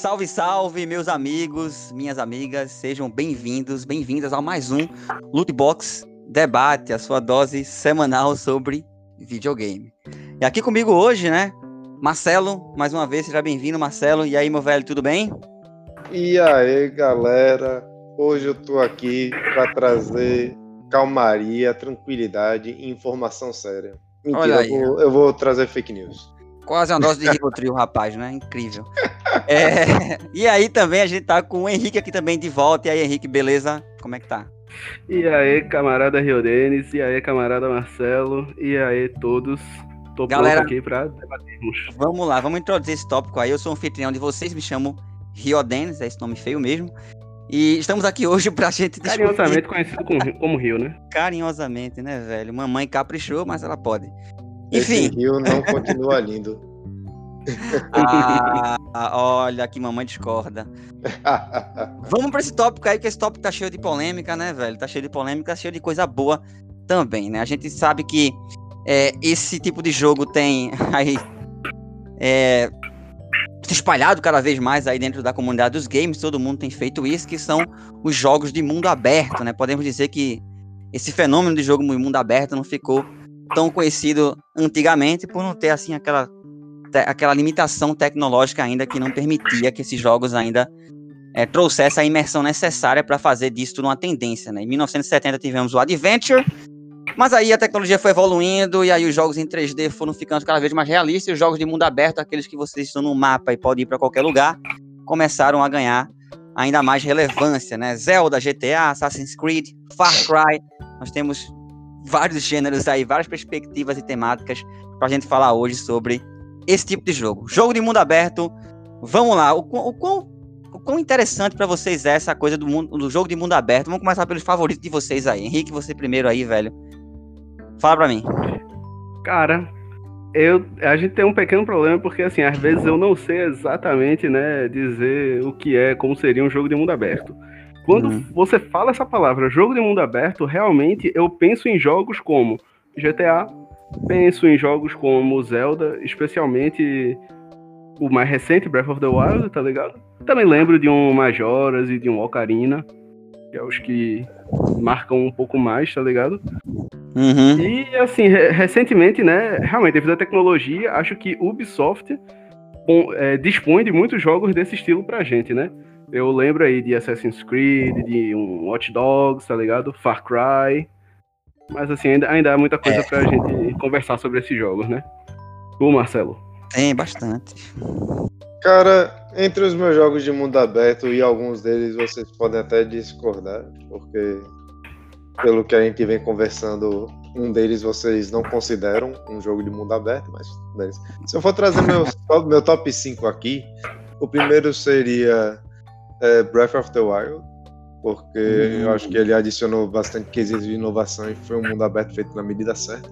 Salve, salve, meus amigos, minhas amigas, sejam bem-vindos, bem-vindas a mais um Lootbox Debate, a sua dose semanal sobre videogame. E aqui comigo hoje, né, Marcelo, mais uma vez, seja bem-vindo, Marcelo. E aí, meu velho, tudo bem? E aí, galera, hoje eu tô aqui para trazer calmaria, tranquilidade e informação séria. Mentira, eu vou, eu vou trazer fake news. Quase uma dose de Rivotril, rapaz, né? Incrível. É, e aí também a gente tá com o Henrique aqui também de volta. E aí, Henrique, beleza? Como é que tá? E aí, camarada Rio Denis, e aí, camarada Marcelo, e aí, todos. Tô Galera, aqui pra debatermos. Vamos lá, vamos introduzir esse tópico aí. Eu sou um anfitrião de vocês, me chamo Rio Denis, é esse nome feio mesmo. E estamos aqui hoje pra gente discutir... Carinhosamente conhecido como, como Rio, né? Carinhosamente, né, velho? Mamãe caprichou, mas ela pode. Enfim. Esse rio não continua lindo. ah, olha que mamãe discorda. Vamos para esse tópico aí, que esse tópico tá cheio de polêmica, né, velho? Tá cheio de polêmica, cheio de coisa boa também, né? A gente sabe que é, esse tipo de jogo tem aí é, se espalhado cada vez mais aí dentro da comunidade dos games, todo mundo tem feito isso, que são os jogos de mundo aberto, né? Podemos dizer que esse fenômeno de jogo de mundo aberto não ficou tão conhecido antigamente por não ter assim aquela aquela limitação tecnológica ainda que não permitia que esses jogos ainda é, trouxessem a imersão necessária para fazer disso uma tendência. Né? Em 1970 tivemos o Adventure, mas aí a tecnologia foi evoluindo e aí os jogos em 3D foram ficando cada vez mais realistas e os jogos de mundo aberto, aqueles que vocês estão no mapa e podem ir para qualquer lugar, começaram a ganhar ainda mais relevância, né? Zelda, GTA, Assassin's Creed, Far Cry, nós temos vários gêneros aí, várias perspectivas e temáticas para a gente falar hoje sobre esse tipo de jogo. Jogo de mundo aberto, vamos lá. O, o, quão, o quão interessante para vocês é essa coisa do, mundo, do jogo de mundo aberto? Vamos começar pelos favoritos de vocês aí. Henrique, você primeiro aí, velho. Fala pra mim. Cara, eu, a gente tem um pequeno problema porque, assim, às vezes eu não sei exatamente, né, dizer o que é, como seria um jogo de mundo aberto. Quando uhum. você fala essa palavra, jogo de mundo aberto, realmente eu penso em jogos como GTA, penso em jogos como Zelda, especialmente o mais recente, Breath of the Wild, tá ligado? Também lembro de um Majoras e de um Ocarina, que é os que marcam um pouco mais, tá ligado? Uhum. E assim, recentemente, né, realmente, devido à tecnologia, acho que Ubisoft é, dispõe de muitos jogos desse estilo pra gente, né? Eu lembro aí de Assassin's Creed, de um Watch Dogs, tá ligado? Far Cry. Mas assim, ainda, ainda há muita coisa é. pra gente conversar sobre esses jogos, né? Tu, Marcelo? Tem bastante. Cara, entre os meus jogos de mundo aberto e alguns deles vocês podem até discordar, porque pelo que a gente vem conversando, um deles vocês não consideram um jogo de mundo aberto, mas se eu for trazer meu, meu top 5 aqui, o primeiro seria é, Breath of the Wild, porque uhum. eu acho que ele adicionou bastante quesitos de inovação e foi um mundo aberto feito na medida certa.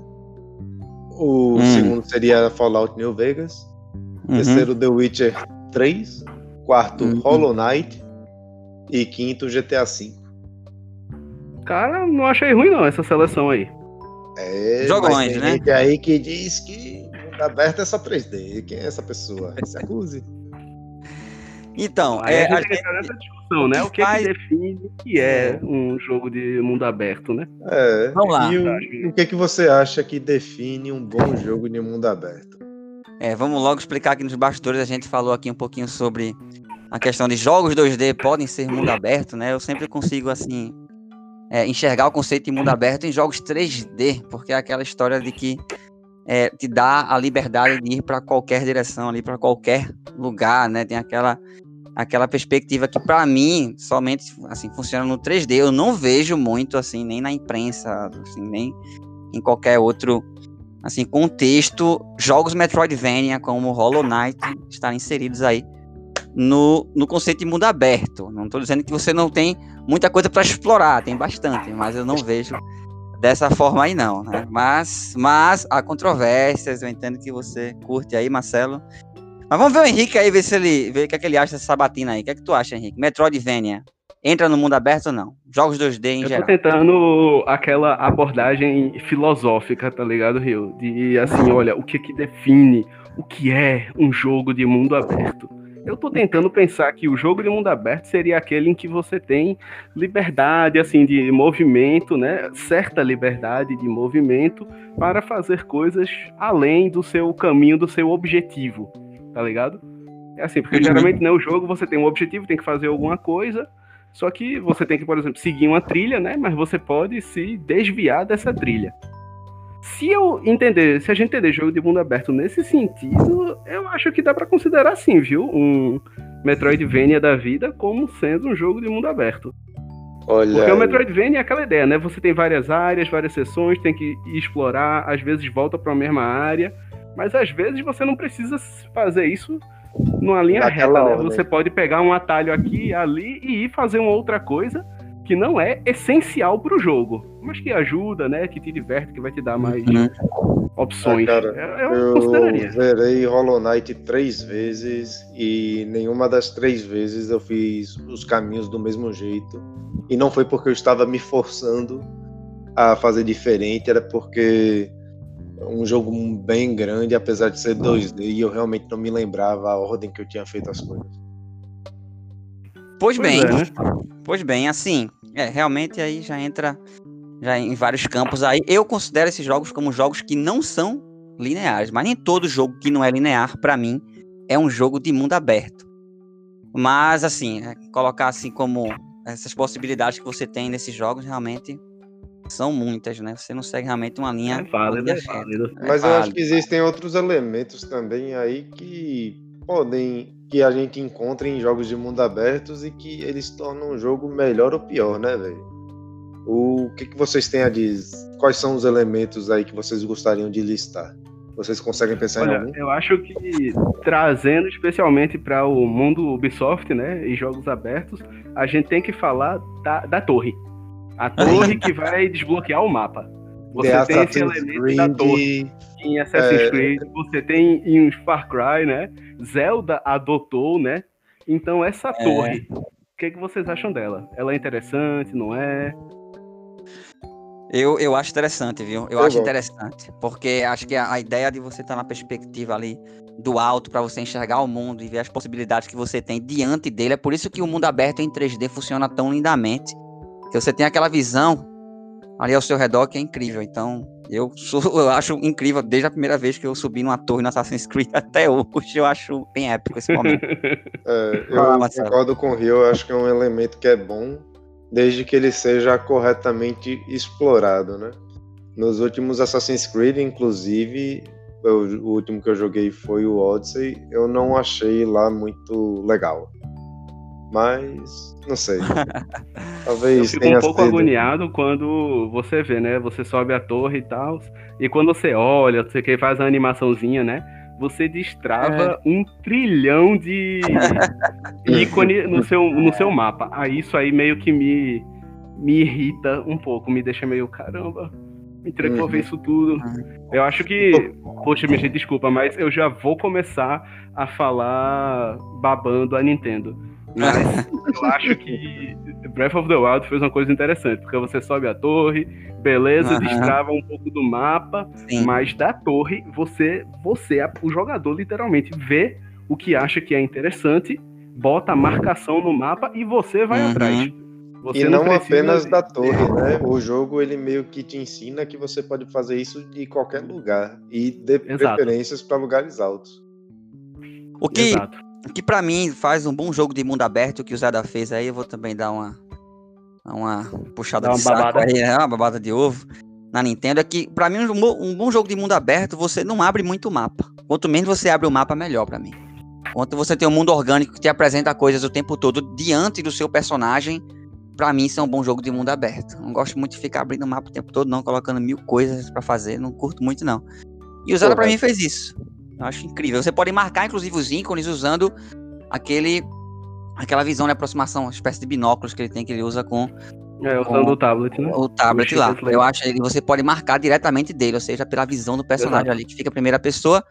O uhum. segundo seria Fallout New Vegas. Uhum. Terceiro, The Witcher 3. Quarto, uhum. Hollow Knight. E quinto, GTA V. Cara, não achei ruim não essa seleção aí. É, Jogões, né? Tem aí que diz que mundo aberto é só 3D. Quem é essa pessoa? Se acuse. Então, é, a gente a nessa discussão, né? O que, faz... é que define o que é um jogo de mundo aberto, né? É. Vamos lá. E o, o que, é que você acha que define um bom jogo de mundo aberto? É, vamos logo explicar aqui nos bastidores. A gente falou aqui um pouquinho sobre a questão de jogos 2D podem ser mundo aberto, né? Eu sempre consigo, assim, é, enxergar o conceito de mundo aberto em jogos 3D, porque é aquela história de que é, te dá a liberdade de ir para qualquer direção ali, para qualquer lugar, né? Tem aquela aquela perspectiva que para mim somente assim funciona no 3D. Eu não vejo muito assim nem na imprensa, assim, nem em qualquer outro assim contexto jogos Metroidvania como Hollow Knight estarem inseridos aí no, no conceito de mundo aberto. Não estou dizendo que você não tem muita coisa para explorar, tem bastante, mas eu não vejo dessa forma aí não, né? Mas, mas há controvérsias, eu entendo que você curte aí, Marcelo, mas vamos ver o Henrique aí, ver se ele. ver o que, é que ele acha dessa sabatina aí. O que é que tu acha, Henrique? Metroidvania. Entra no mundo aberto ou não? Jogos 2D em eu geral. tô tentando aquela abordagem filosófica, tá ligado, Rio? De assim, olha, o que que define o que é um jogo de mundo aberto? eu tô tentando pensar que o jogo de mundo aberto seria aquele em que você tem liberdade, assim, de movimento, né? Certa liberdade de movimento para fazer coisas além do seu caminho, do seu objetivo, tá ligado? É assim, porque geralmente no jogo você tem um objetivo, tem que fazer alguma coisa, só que você tem que, por exemplo, seguir uma trilha, né? Mas você pode se desviar dessa trilha. Se eu entender, se a gente entender jogo de mundo aberto nesse sentido, eu acho que dá para considerar sim, viu? Um Metroidvania da vida como sendo um jogo de mundo aberto. Olha Porque aí. o Metroidvania é aquela ideia, né? Você tem várias áreas, várias sessões, tem que explorar, às vezes volta para a mesma área, mas às vezes você não precisa fazer isso numa linha Naquela reta, né? Você pode pegar um atalho aqui, ali e ir fazer uma outra coisa que não é essencial para o jogo, mas que ajuda, né? Que te diverte, que vai te dar mais uhum. opções. Ah, cara, é, eu, eu consideraria. verei Hollow Knight três vezes e nenhuma das três vezes eu fiz os caminhos do mesmo jeito. E não foi porque eu estava me forçando a fazer diferente, era porque um jogo bem grande, apesar de ser 2D, e eu realmente não me lembrava a ordem que eu tinha feito as coisas. Pois, pois bem, é, né? pois bem, assim, é, realmente aí já entra já em vários campos aí. Eu considero esses jogos como jogos que não são lineares, mas nem todo jogo que não é linear, para mim, é um jogo de mundo aberto. Mas, assim, é, colocar assim como essas possibilidades que você tem nesses jogos, realmente são muitas, né? Você não segue realmente uma linha. É válido, é válido. Mas eu acho que existem outros elementos também aí que podem. que a gente encontra em jogos de mundo abertos e que eles tornam o jogo melhor ou pior, né, velho? O que, que vocês têm a dizer? Quais são os elementos aí que vocês gostariam de listar? Vocês conseguem pensar Olha, em algum? Eu acho que trazendo especialmente para o mundo Ubisoft, né, e jogos abertos, a gente tem que falar da, da torre. A torre que vai desbloquear o mapa. Você The tem esse elemento Creed, da torre. Em Assassin's é... Creed, você tem em Far Cry, né? Zelda adotou, né? Então essa é... torre, o que, que vocês acham dela? Ela é interessante, não é? Eu, eu acho interessante, viu? Eu, eu acho interessante. Porque acho que a, a, ideia de você estar tá na perspectiva ali do alto para você enxergar o mundo e ver as possibilidades que você tem diante dele. É por isso que o mundo aberto em 3D funciona tão lindamente. Porque você tem aquela visão ali ao seu redor que é incrível. Então, eu, sou, eu acho incrível, desde a primeira vez que eu subi numa torre no Assassin's Creed até hoje, eu acho bem épico esse momento. É, eu ah, concordo com o Rio, eu acho que é um elemento que é bom, desde que ele seja corretamente explorado, né? Nos últimos Assassin's Creed, inclusive, eu, o último que eu joguei foi o Odyssey, eu não achei lá muito legal. Mas não sei. Talvez. Eu fico um pouco sido. agoniado quando você vê, né? Você sobe a torre e tal. E quando você olha, você que faz a animaçãozinha, né? Você destrava é. um trilhão de ícone no seu, no seu mapa. Aí isso aí meio que me, me irrita um pouco, me deixa meio caramba. Me entregou uhum. ver isso tudo. Uhum. Eu acho que. Poxa, minha gente, desculpa, mas eu já vou começar a falar babando a Nintendo. Mas eu acho que Breath of the Wild fez uma coisa interessante, porque você sobe a torre, beleza, uhum. destrava um pouco do mapa, Sim. mas da torre você, você, o jogador, literalmente vê o que acha que é interessante, bota a marcação no mapa e você vai uhum. atrás. Você e não, não apenas da torre, né? O jogo ele meio que te ensina que você pode fazer isso de qualquer lugar e de Exato. preferências para lugares altos. O que Exato que para mim faz um bom jogo de mundo aberto que o Zada fez aí, eu vou também dar uma uma puxada uma de saco aí, né? uma babada de ovo na Nintendo, é que para mim um, um, bom jogo de mundo aberto, você não abre muito mapa. Quanto menos você abre o mapa, melhor para mim. Quanto você tem um mundo orgânico que te apresenta coisas o tempo todo diante do seu personagem, para mim isso é um bom jogo de mundo aberto. Não gosto muito de ficar abrindo o mapa o tempo todo, não, colocando mil coisas para fazer, não curto muito não. E o Zelda para mim fez isso. Eu acho incrível. Você pode marcar, inclusive, os ícones usando aquele aquela visão de aproximação, uma espécie de binóculos que ele tem, que ele usa com. É, usando com o tablet, né? O tablet lá. Eu acho que você pode marcar diretamente dele, ou seja, pela visão do personagem Exato. ali, que fica a primeira pessoa.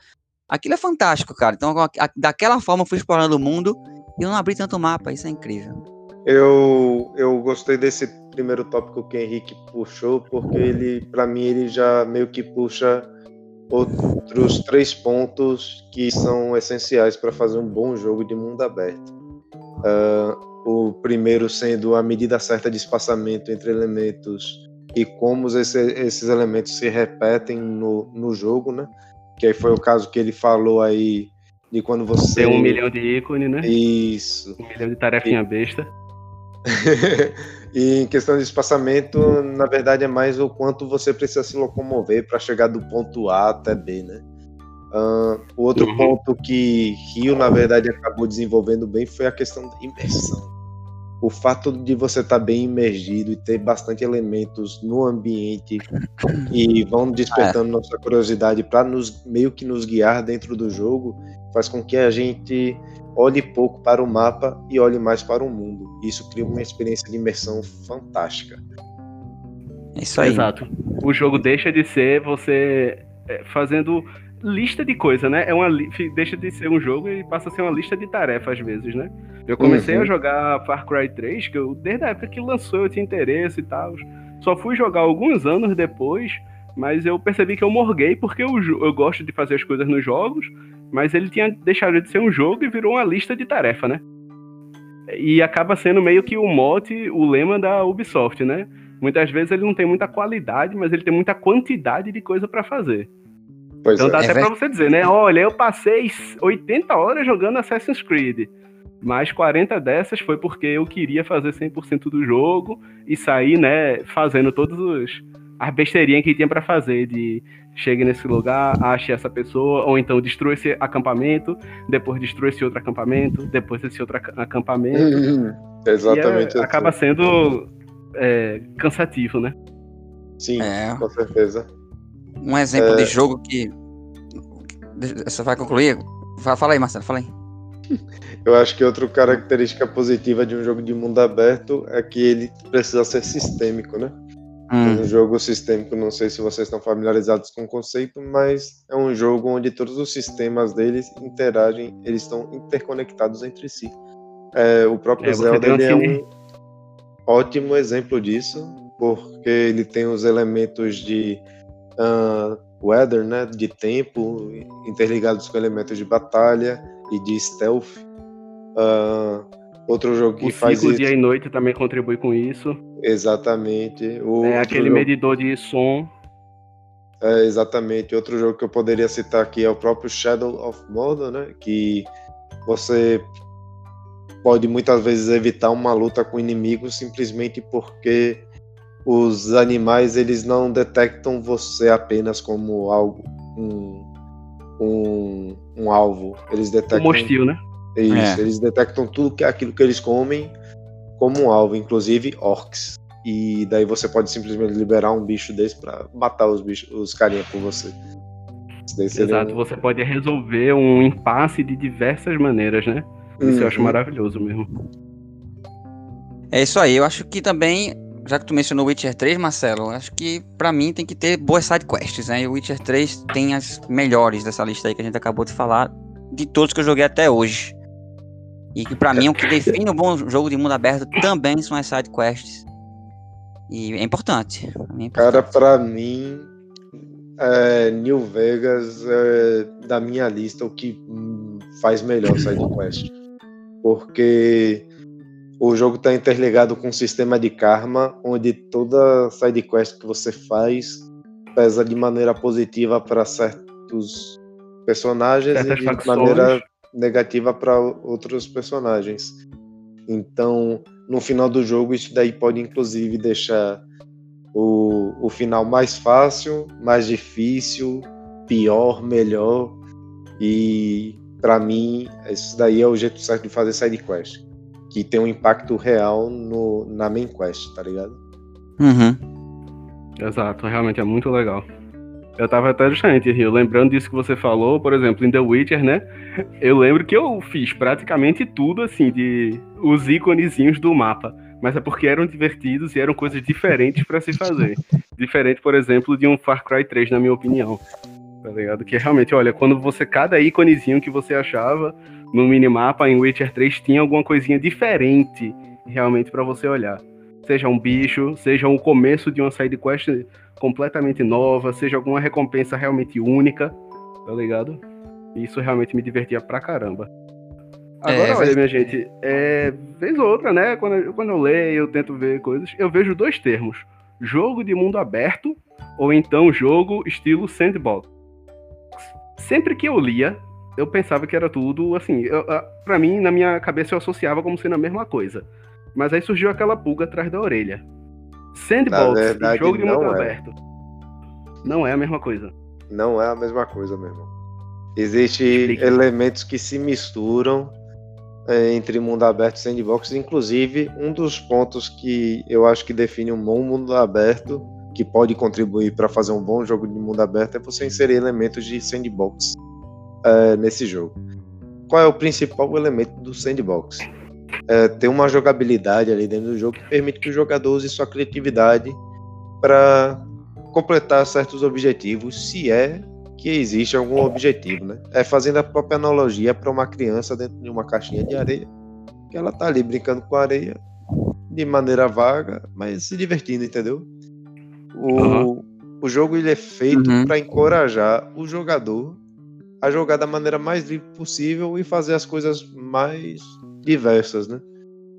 Aquilo é fantástico, cara. Então, daquela forma, eu fui explorando o mundo e eu não abri tanto mapa. Isso é incrível. Eu, eu gostei desse primeiro tópico que o Henrique puxou, porque ele, para mim, ele já meio que puxa outros três pontos que são essenciais para fazer um bom jogo de mundo aberto. Uh, o primeiro sendo a medida certa de espaçamento entre elementos e como esse, esses elementos se repetem no, no jogo, né? Que aí foi o caso que ele falou aí de quando você. Tem um milhão de ícones, né? Isso. Um milhão de tarefinha e... besta. e em questão de espaçamento, na verdade, é mais o quanto você precisa se locomover para chegar do ponto A até B, né? Uh, o outro uhum. ponto que Rio, na verdade, acabou desenvolvendo bem foi a questão da imersão. O fato de você estar tá bem imergido e ter bastante elementos no ambiente e vão despertando é. nossa curiosidade para nos meio que nos guiar dentro do jogo faz com que a gente olhe pouco para o mapa e olhe mais para o mundo. Isso cria uma experiência de imersão fantástica. É isso aí. Exato. O jogo deixa de ser você é, fazendo lista de coisa, né? É uma deixa de ser um jogo e passa a ser uma lista de tarefas às vezes, né? Eu comecei uhum. a jogar Far Cry 3, que eu desde a época que lançou eu tinha interesse e tal. Só fui jogar alguns anos depois, mas eu percebi que eu morguei porque eu, eu gosto de fazer as coisas nos jogos mas ele tinha deixado de ser um jogo e virou uma lista de tarefa, né? E acaba sendo meio que o mote, o lema da Ubisoft, né? Muitas vezes ele não tem muita qualidade, mas ele tem muita quantidade de coisa para fazer. Pois então é. dá é até pra você dizer, né? Olha, eu passei 80 horas jogando Assassin's Creed. Mas 40 dessas foi porque eu queria fazer 100% do jogo e sair, né, fazendo todos os as besteirinhas que tinha para fazer de chegue nesse lugar, ache essa pessoa, ou então destrua esse acampamento, depois destrua esse outro acampamento, depois esse outro acampamento. Uhum. exatamente. É, acaba sendo é, cansativo, né? Sim, é. com certeza. Um exemplo de é. jogo que. Você vai concluir? Fala aí, Marcelo, fala aí. Eu acho que outra característica positiva de um jogo de mundo aberto é que ele precisa ser sistêmico, né? Hum. Um jogo sistêmico, não sei se vocês estão familiarizados com o conceito, mas é um jogo onde todos os sistemas deles interagem, eles estão interconectados entre si. É, o próprio é, Zelda é um ótimo exemplo disso, porque ele tem os elementos de uh, weather, né, de tempo, interligados com elementos de batalha e de stealth. Uh, Outro jogo que o faz isso. dia e noite também contribui com isso. Exatamente. O é aquele jogo... medidor de som. É, exatamente. Outro jogo que eu poderia citar aqui é o próprio Shadow of Mordor, né? Que você pode muitas vezes evitar uma luta com inimigos simplesmente porque os animais eles não detectam você apenas como algo um, um, um alvo. Eles detectam. Um hostil, né? Isso, é. eles detectam tudo que é aquilo que eles comem como um alvo, inclusive orcs. E daí você pode simplesmente liberar um bicho desse para matar os bichos, os carinha por você. Exato, um... você pode resolver um impasse de diversas maneiras, né? Isso uhum. eu acho uhum. maravilhoso mesmo. É isso aí, eu acho que também, já que tu mencionou Witcher 3, Marcelo, acho que para mim tem que ter boas sidequests, né? E o Witcher 3 tem as melhores dessa lista aí que a gente acabou de falar, de todos que eu joguei até hoje. E que pra mim o que define um bom jogo de mundo aberto também são as side quests. E é importante. É importante. Cara, pra mim, é, New Vegas é da minha lista o que faz melhor side quest. Porque o jogo está interligado com um sistema de karma, onde toda side quest que você faz pesa de maneira positiva para certos personagens Certas e de maneira negativa para outros personagens. Então, no final do jogo, isso daí pode inclusive deixar o, o final mais fácil, mais difícil, pior, melhor. E para mim, isso daí é o jeito certo de fazer side quest, que tem um impacto real no, na main quest, tá ligado? Uhum. Exato, realmente é muito legal. Eu tava até justamente, Rio, lembrando disso que você falou, por exemplo, em The Witcher, né? Eu lembro que eu fiz praticamente tudo, assim, de os íconezinhos do mapa. Mas é porque eram divertidos e eram coisas diferentes para se fazer. Diferente, por exemplo, de um Far Cry 3, na minha opinião. Tá ligado? Que realmente, olha, quando você, cada íconezinho que você achava no minimapa em Witcher 3 tinha alguma coisinha diferente realmente para você olhar. seja um bicho, seja o começo de uma side quest completamente nova, seja alguma recompensa realmente única, tá ligado? Isso realmente me divertia pra caramba. Agora, é, olha, minha gente, é, vez ou outra, né? Quando, eu, quando eu leio, eu tento ver coisas, eu vejo dois termos: jogo de mundo aberto ou então jogo estilo sandbox. Sempre que eu lia, eu pensava que era tudo assim. para mim, na minha cabeça, eu associava como sendo a mesma coisa. Mas aí surgiu aquela pulga atrás da orelha. Sandbox verdade, jogo de mundo é. aberto. Não é a mesma coisa. Não é a mesma coisa, meu irmão. Existem elementos que se misturam é, entre mundo aberto e sandbox. Inclusive, um dos pontos que eu acho que define um bom mundo aberto, que pode contribuir para fazer um bom jogo de mundo aberto, é você inserir elementos de sandbox é, nesse jogo. Qual é o principal elemento do sandbox? É, ter uma jogabilidade ali dentro do jogo que permite que o jogador use sua criatividade para completar certos objetivos, se é que existe algum objetivo, né? É fazendo a própria analogia para uma criança dentro de uma caixinha de areia, que ela tá ali brincando com a areia de maneira vaga, mas se divertindo, entendeu? O, uhum. o jogo ele é feito uhum. para encorajar o jogador a jogar da maneira mais livre possível e fazer as coisas mais diversas, né?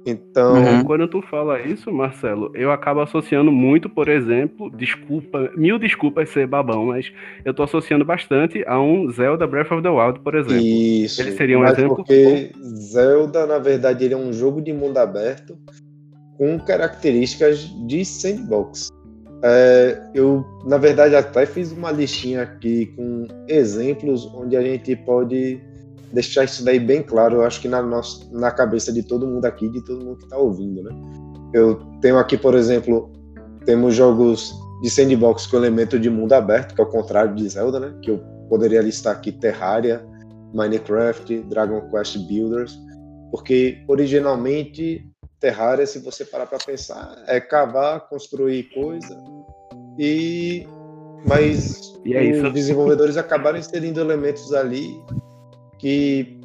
Então. Uhum. Quando tu fala isso, Marcelo, eu acabo associando muito, por exemplo, desculpa, mil desculpas ser babão, mas eu tô associando bastante a um Zelda Breath of the Wild, por exemplo. Isso. Ele seria um exemplo. Porque Zelda, na verdade, ele é um jogo de mundo aberto com características de sandbox. É, eu, na verdade, até fiz uma listinha aqui com exemplos onde a gente pode deixar isso daí bem claro, eu acho que na, nossa, na cabeça de todo mundo aqui, de todo mundo que está ouvindo, né? Eu tenho aqui, por exemplo, temos jogos de sandbox com elemento de mundo aberto, que é o contrário de Zelda, né? Que eu poderia listar aqui Terraria, Minecraft, Dragon Quest Builders, porque originalmente Terraria, se você parar para pensar, é cavar, construir coisa e mas e é os desenvolvedores acabaram inserindo elementos ali que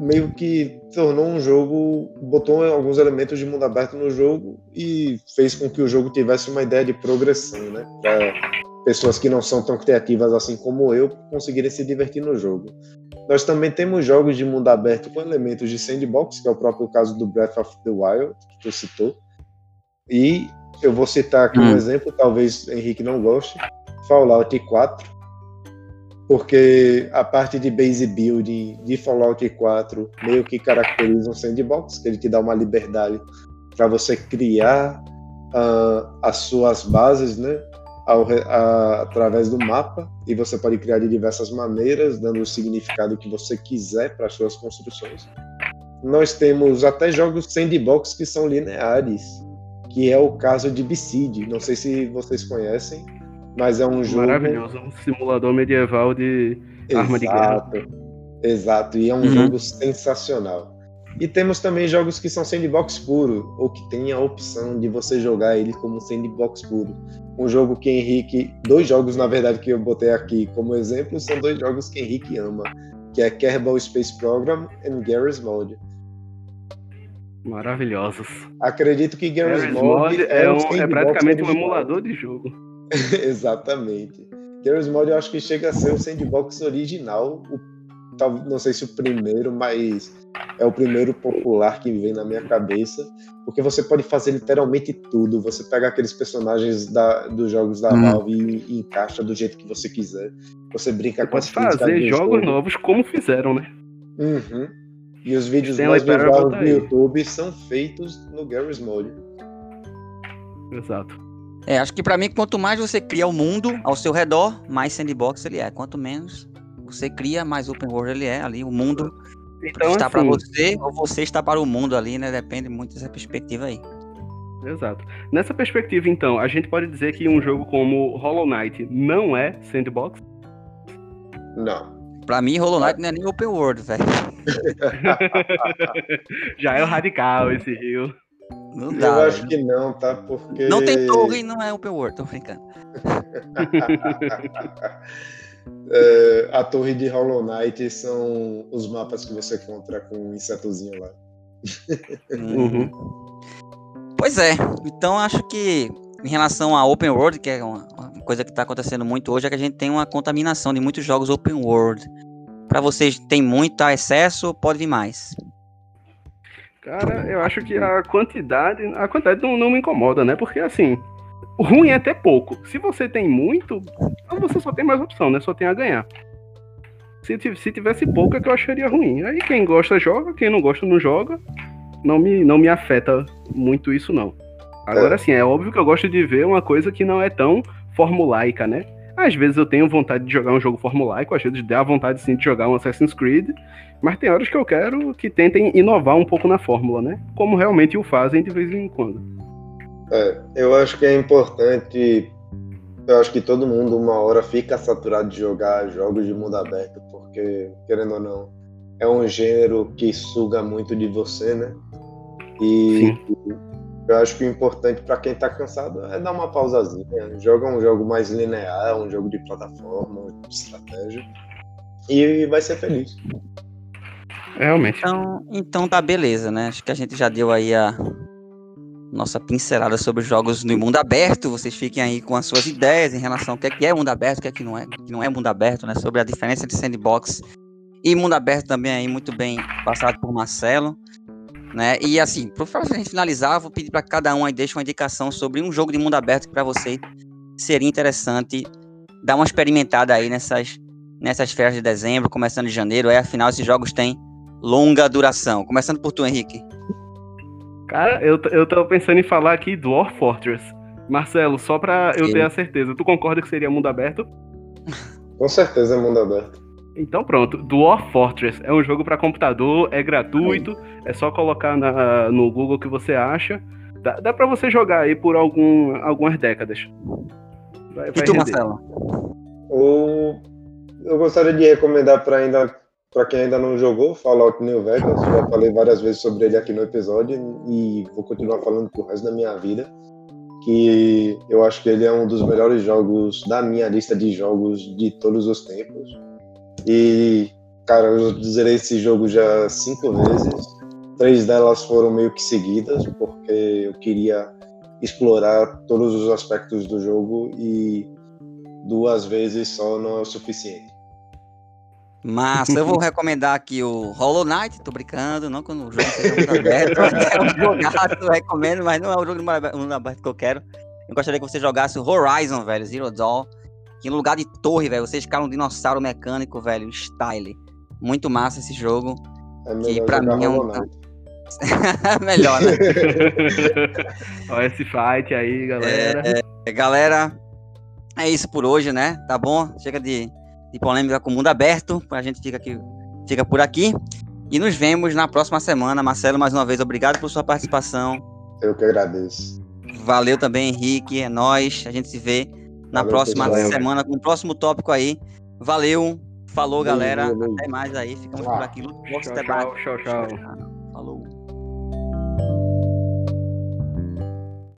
meio que tornou um jogo, botou alguns elementos de mundo aberto no jogo e fez com que o jogo tivesse uma ideia de progressão, né? Para pessoas que não são tão criativas assim como eu conseguirem se divertir no jogo. Nós também temos jogos de mundo aberto com elementos de sandbox, que é o próprio caso do Breath of the Wild, que tu citou. E eu vou citar aqui hum. um exemplo, talvez Henrique não goste, Fallout 4, porque a parte de base building de Fallout 4 meio que caracteriza um sandbox, que ele te dá uma liberdade para você criar uh, as suas bases, né, ao, a, através do mapa, e você pode criar de diversas maneiras, dando o significado que você quiser para as suas construções. Nós temos até jogos sandbox que são lineares, que é o caso de Besiege. Não sei se vocês conhecem, mas é um jogo. Maravilhoso, um simulador medieval de Exato. arma de guerra. Exato, e é um uhum. jogo sensacional. E temos também jogos que são sandbox puro, ou que tem a opção de você jogar ele como sandbox puro. Um jogo que Henrique. Dois jogos, na verdade, que eu botei aqui como exemplo, são dois jogos que Henrique ama, que é Kerbal Space Program e Garry's Mode. Maravilhosos. Acredito que Garry's, Mode, Mode, é, é, um, é praticamente um emulador de jogo. Exatamente. Garry's Mod eu acho que chega a ser o sandbox original, o, não sei se o primeiro, mas é o primeiro popular que vem na minha cabeça, porque você pode fazer literalmente tudo. Você pega aqueles personagens da, dos jogos da hum. Valve e, e, encaixa do jeito que você quiser. Você brinca você com pode fazer jogos novos como fizeram, né? Uhum. E os vídeos mais visuais do YouTube são feitos no Garry's Mode. Exato. É, acho que para mim, quanto mais você cria o mundo ao seu redor, mais sandbox ele é. Quanto menos você cria, mais open world ele é ali. O mundo então, está assim, para você ou você está para o mundo ali, né? Depende muito dessa perspectiva aí. Exato. Nessa perspectiva, então, a gente pode dizer que um jogo como Hollow Knight não é sandbox? Não. Pra mim, Hollow Knight não é nem open world, velho. Já é o radical esse rio. Não dá. Eu acho que não, tá? Porque. Não tem torre e não é open world, tô brincando. é, a torre de Hollow Knight são os mapas que você encontra com um insetozinho lá. Uhum. Pois é. Então acho que em relação a open world, que é uma, uma coisa que está acontecendo muito hoje, é que a gente tem uma contaminação de muitos jogos open world. Para vocês tem muito tá excesso, pode vir mais. Cara, eu acho que a quantidade, a quantidade não, não me incomoda, né? Porque assim, ruim é ter pouco. Se você tem muito, você só tem mais opção, né? Só tem a ganhar. Se, se tivesse pouco é que eu acharia ruim. Aí quem gosta joga, quem não gosta não joga. Não me, não me afeta muito isso, não. Agora, é. sim, é óbvio que eu gosto de ver uma coisa que não é tão formulaica, né? Às vezes eu tenho vontade de jogar um jogo formulaico, às vezes dá vontade sim de jogar um Assassin's Creed, mas tem horas que eu quero que tentem inovar um pouco na fórmula, né? Como realmente o fazem de vez em quando. É, eu acho que é importante. Eu acho que todo mundo, uma hora, fica saturado de jogar jogos de mundo aberto, porque, querendo ou não, é um gênero que suga muito de você, né? E Sim. Eu acho que o importante para quem está cansado é dar uma pausazinha. Joga um jogo mais linear, um jogo de plataforma, de estratégia. E vai ser feliz. Realmente. Então, então tá beleza, né? Acho que a gente já deu aí a nossa pincelada sobre jogos no mundo aberto. Vocês fiquem aí com as suas ideias em relação ao que é, que é mundo aberto, o que é que não é, que não é mundo aberto, né? Sobre a diferença entre sandbox e mundo aberto também aí muito bem passado por Marcelo. Né? E assim, para a gente finalizar, vou pedir para cada um aí deixe uma indicação sobre um jogo de mundo aberto que para você seria interessante dar uma experimentada aí nessas, nessas férias de dezembro, começando em janeiro. Aí, afinal, esses jogos têm longa duração. Começando por tu, Henrique. Cara, eu, eu tava pensando em falar aqui Dwarf Fortress. Marcelo, só pra eu ter a certeza, tu concorda que seria mundo aberto? Com certeza é mundo aberto. Então pronto, Dwarf Fortress é um jogo para computador, é gratuito, é só colocar na, no Google que você acha. Dá, dá para você jogar aí por algum, algumas décadas. Vai, vai e tu, Marcelo? O... Eu gostaria de recomendar para ainda para quem ainda não jogou, Fallout New Vegas, já falei várias vezes sobre ele aqui no episódio e vou continuar falando pro resto da minha vida, que eu acho que ele é um dos melhores jogos da minha lista de jogos de todos os tempos. E, cara, eu zerei esse jogo já cinco vezes. Três delas foram meio que seguidas, porque eu queria explorar todos os aspectos do jogo e duas vezes só não é o suficiente. Massa, eu vou recomendar aqui o Hollow Knight, tô brincando, não quando o jogo seja muito aberto, é um jogado, recomendo, mas não é o jogo de mundo aberto que eu quero. Eu gostaria que você jogasse o Horizon, velho, Zero Dawn, que no lugar de torre, velho, vocês ficaram um dinossauro mecânico, velho, style. Muito massa esse jogo, é que pra mim é um... melhor, né? Olha esse fight aí, galera. É, é, galera, é isso por hoje, né? Tá bom? Chega de de polêmica com o mundo aberto. A gente fica aqui, fica por aqui. E nos vemos na próxima semana. Marcelo, mais uma vez, obrigado por sua participação. Eu que agradeço. Valeu também, Henrique. É nós. A gente se vê na Valeu, próxima pessoal. semana com o próximo tópico aí. Valeu. Falou, galera. Até mais aí. Ficamos ah. por aqui. Tchau, tchau, tchau, tchau.